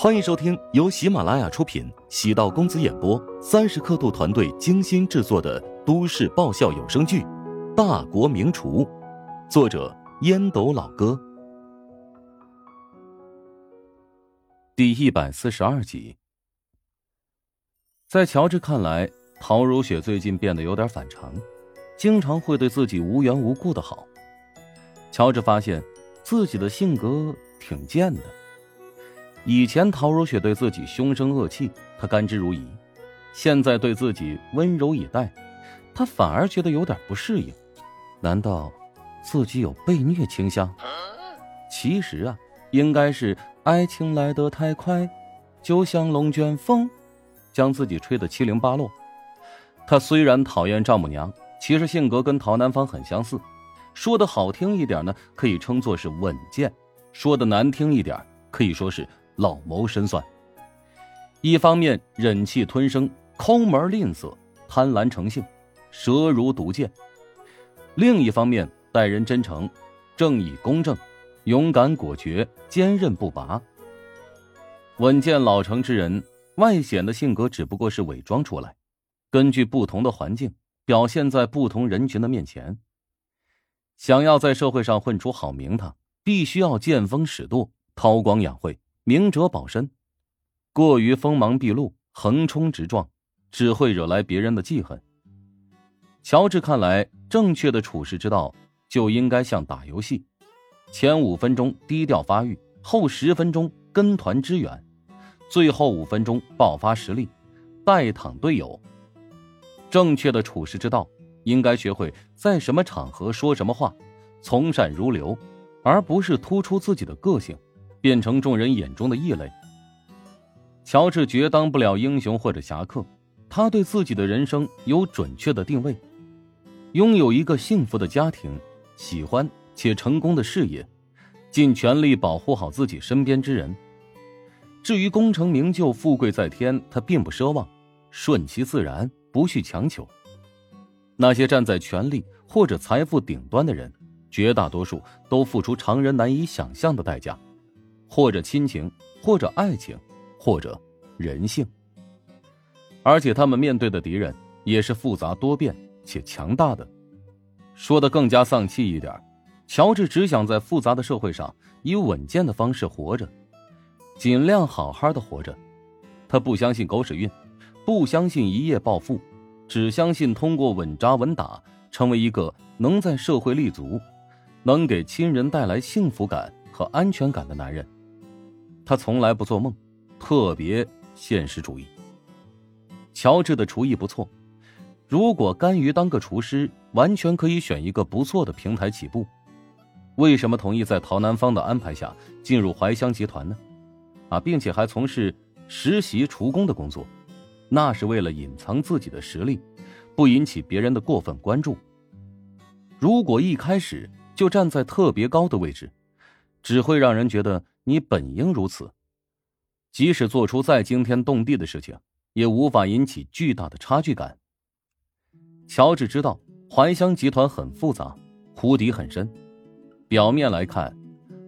欢迎收听由喜马拉雅出品、喜道公子演播、三十刻度团队精心制作的都市爆笑有声剧《大国名厨》，作者烟斗老哥，第一百四十二集。在乔治看来，陶如雪最近变得有点反常，经常会对自己无缘无故的好。乔治发现自己的性格挺贱的。以前陶如雪对自己凶声恶气，她甘之如饴；现在对自己温柔以待，她反而觉得有点不适应。难道自己有被虐倾向？其实啊，应该是爱情来得太快，就像龙卷风，将自己吹得七零八落。他虽然讨厌丈母娘，其实性格跟陶南方很相似。说的好听一点呢，可以称作是稳健；说的难听一点，可以说是。老谋深算，一方面忍气吞声、抠门吝啬、贪婪成性、舌如毒箭；另一方面待人真诚、正义公正、勇敢果决、坚韧不拔。稳健老成之人，外显的性格只不过是伪装出来，根据不同的环境表现在不同人群的面前。想要在社会上混出好名堂，必须要见风使舵、韬光养晦。明哲保身，过于锋芒毕露、横冲直撞，只会惹来别人的记恨。乔治看来，正确的处事之道就应该像打游戏：前五分钟低调发育，后十分钟跟团支援，最后五分钟爆发实力，带躺队友。正确的处事之道，应该学会在什么场合说什么话，从善如流，而不是突出自己的个性。变成众人眼中的异类。乔治绝当不了英雄或者侠客，他对自己的人生有准确的定位，拥有一个幸福的家庭，喜欢且成功的事业，尽全力保护好自己身边之人。至于功成名就、富贵在天，他并不奢望，顺其自然，不去强求。那些站在权力或者财富顶端的人，绝大多数都付出常人难以想象的代价。或者亲情，或者爱情，或者人性，而且他们面对的敌人也是复杂多变且强大的。说的更加丧气一点，乔治只想在复杂的社会上以稳健的方式活着，尽量好好的活着。他不相信狗屎运，不相信一夜暴富，只相信通过稳扎稳打，成为一个能在社会立足，能给亲人带来幸福感和安全感的男人。他从来不做梦，特别现实主义。乔治的厨艺不错，如果甘于当个厨师，完全可以选一个不错的平台起步。为什么同意在陶南方的安排下进入怀香集团呢？啊，并且还从事实习厨工的工作，那是为了隐藏自己的实力，不引起别人的过分关注。如果一开始就站在特别高的位置，只会让人觉得。你本应如此，即使做出再惊天动地的事情，也无法引起巨大的差距感。乔治知道怀香集团很复杂，湖底很深。表面来看，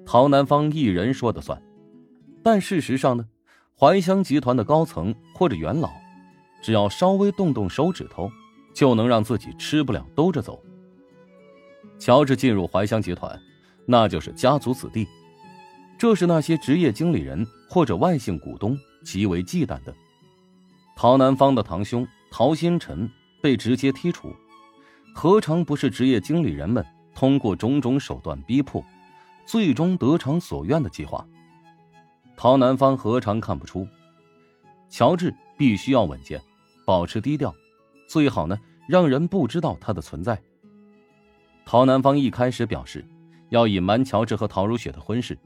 陶南方一人说的算，但事实上呢，怀香集团的高层或者元老，只要稍微动动手指头，就能让自己吃不了兜着走。乔治进入怀香集团，那就是家族子弟。这是那些职业经理人或者外姓股东极为忌惮的。陶南方的堂兄陶新辰被直接剔除，何尝不是职业经理人们通过种种手段逼迫，最终得偿所愿的计划？陶南方何尝看不出？乔治必须要稳健，保持低调，最好呢让人不知道他的存在。陶南方一开始表示要隐瞒乔治和陶如雪的婚事。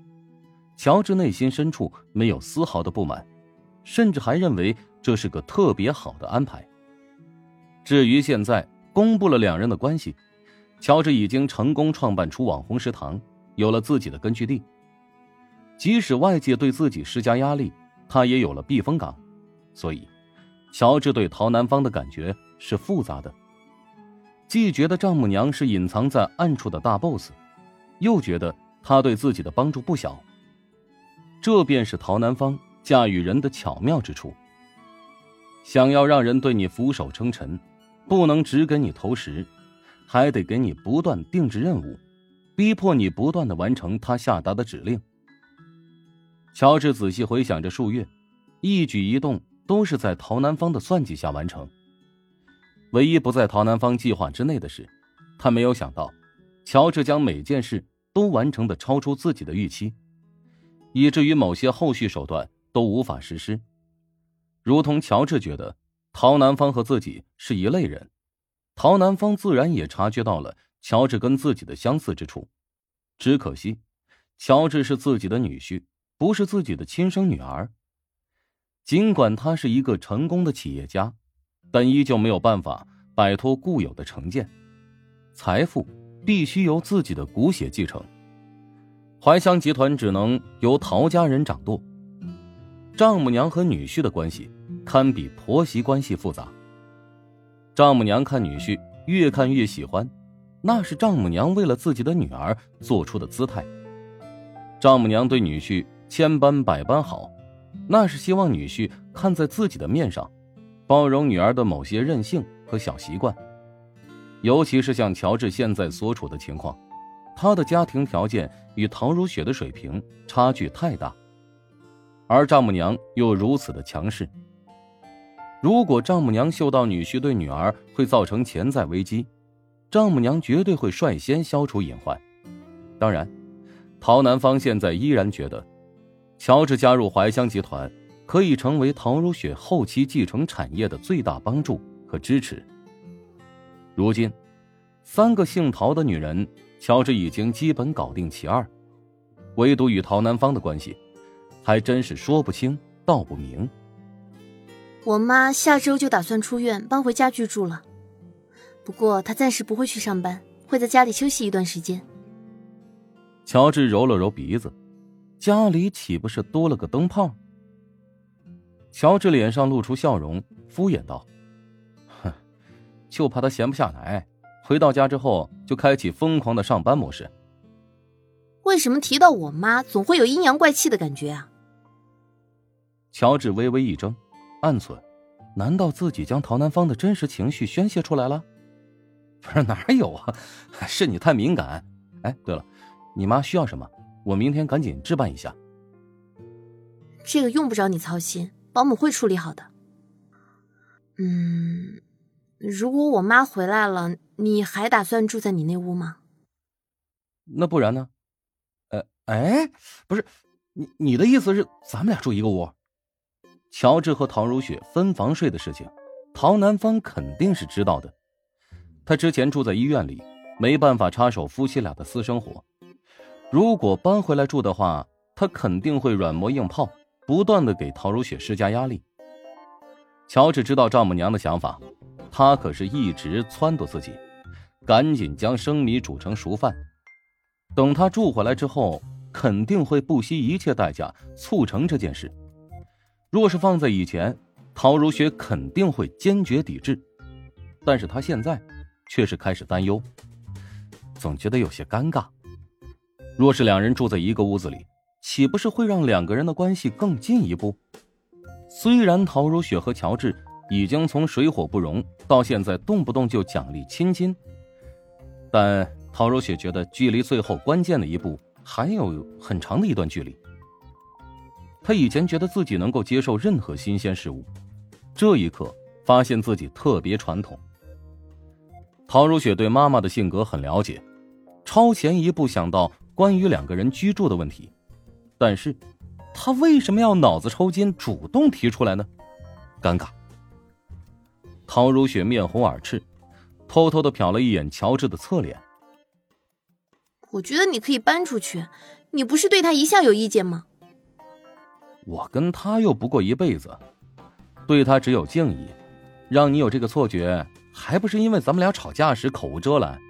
乔治内心深处没有丝毫的不满，甚至还认为这是个特别好的安排。至于现在公布了两人的关系，乔治已经成功创办出网红食堂，有了自己的根据地。即使外界对自己施加压力，他也有了避风港。所以，乔治对陶南方的感觉是复杂的，既觉得丈母娘是隐藏在暗处的大 boss，又觉得他对自己的帮助不小。这便是陶南方驾驭人的巧妙之处。想要让人对你俯首称臣，不能只给你投食，还得给你不断定制任务，逼迫你不断的完成他下达的指令。乔治仔细回想着数月，一举一动都是在陶南方的算计下完成。唯一不在陶南方计划之内的是，他没有想到，乔治将每件事都完成的超出自己的预期，以至于某些后续手段都无法实施。如同乔治觉得陶南方和自己是一类人，陶南方自然也察觉到了乔治跟自己的相似之处。只可惜，乔治是自己的女婿，不是自己的亲生女儿。尽管他是一个成功的企业家，但依旧没有办法摆脱固有的成见，财富必须由自己的骨血继承。怀香集团只能由陶家人掌舵。丈母娘和女婿的关系堪比婆媳关系复杂。丈母娘看女婿越看越喜欢，那是丈母娘为了自己的女儿做出的姿态。丈母娘对女婿千般百般好，那是希望女婿看在自己的面上，包容女儿的某些任性和小习惯。尤其是像乔治现在所处的情况，他的家庭条件与陶如雪的水平差距太大。而丈母娘又如此的强势。如果丈母娘嗅到女婿对女儿会造成潜在危机，丈母娘绝对会率先消除隐患。当然，陶南方现在依然觉得，乔治加入怀香集团可以成为陶如雪后期继承产业的最大帮助和支持。如今，三个姓陶的女人，乔治已经基本搞定其二，唯独与陶南方的关系。还真是说不清道不明。我妈下周就打算出院搬回家居住了，不过她暂时不会去上班，会在家里休息一段时间。乔治揉了揉鼻子，家里岂不是多了个灯泡？乔治脸上露出笑容，敷衍道：“哼，就怕他闲不下来，回到家之后就开启疯狂的上班模式。”为什么提到我妈，总会有阴阳怪气的感觉啊？乔治微微一怔，暗忖：难道自己将陶南方的真实情绪宣泄出来了？不是哪有啊，是你太敏感。哎，对了，你妈需要什么？我明天赶紧置办一下。这个用不着你操心，保姆会处理好的。嗯，如果我妈回来了，你还打算住在你那屋吗？那不然呢？呃，哎，不是，你你的意思是咱们俩住一个屋？乔治和陶如雪分房睡的事情，陶南方肯定是知道的。他之前住在医院里，没办法插手夫妻俩的私生活。如果搬回来住的话，他肯定会软磨硬泡，不断的给陶如雪施加压力。乔治知道丈母娘的想法，他可是一直撺掇自己，赶紧将生米煮成熟饭。等他住回来之后，肯定会不惜一切代价促成这件事。若是放在以前，陶如雪肯定会坚决抵制，但是他现在却是开始担忧，总觉得有些尴尬。若是两人住在一个屋子里，岂不是会让两个人的关系更进一步？虽然陶如雪和乔治已经从水火不容到现在动不动就奖励亲亲，但陶如雪觉得距离最后关键的一步还有很长的一段距离。他以前觉得自己能够接受任何新鲜事物，这一刻发现自己特别传统。陶如雪对妈妈的性格很了解，超前一步想到关于两个人居住的问题，但是，她为什么要脑子抽筋，主动提出来呢？尴尬。陶如雪面红耳赤，偷偷的瞟了一眼乔治的侧脸。我觉得你可以搬出去，你不是对他一向有意见吗？我跟他又不过一辈子，对他只有敬意，让你有这个错觉，还不是因为咱们俩吵架时口无遮拦？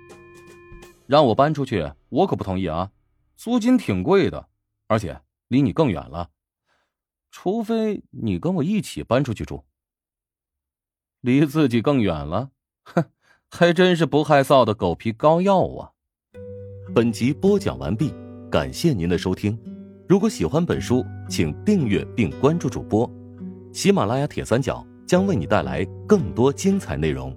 让我搬出去，我可不同意啊！租金挺贵的，而且离你更远了，除非你跟我一起搬出去住。离自己更远了，哼，还真是不害臊的狗皮膏药啊！本集播讲完毕，感谢您的收听。如果喜欢本书，请订阅并关注主播。喜马拉雅铁三角将为你带来更多精彩内容。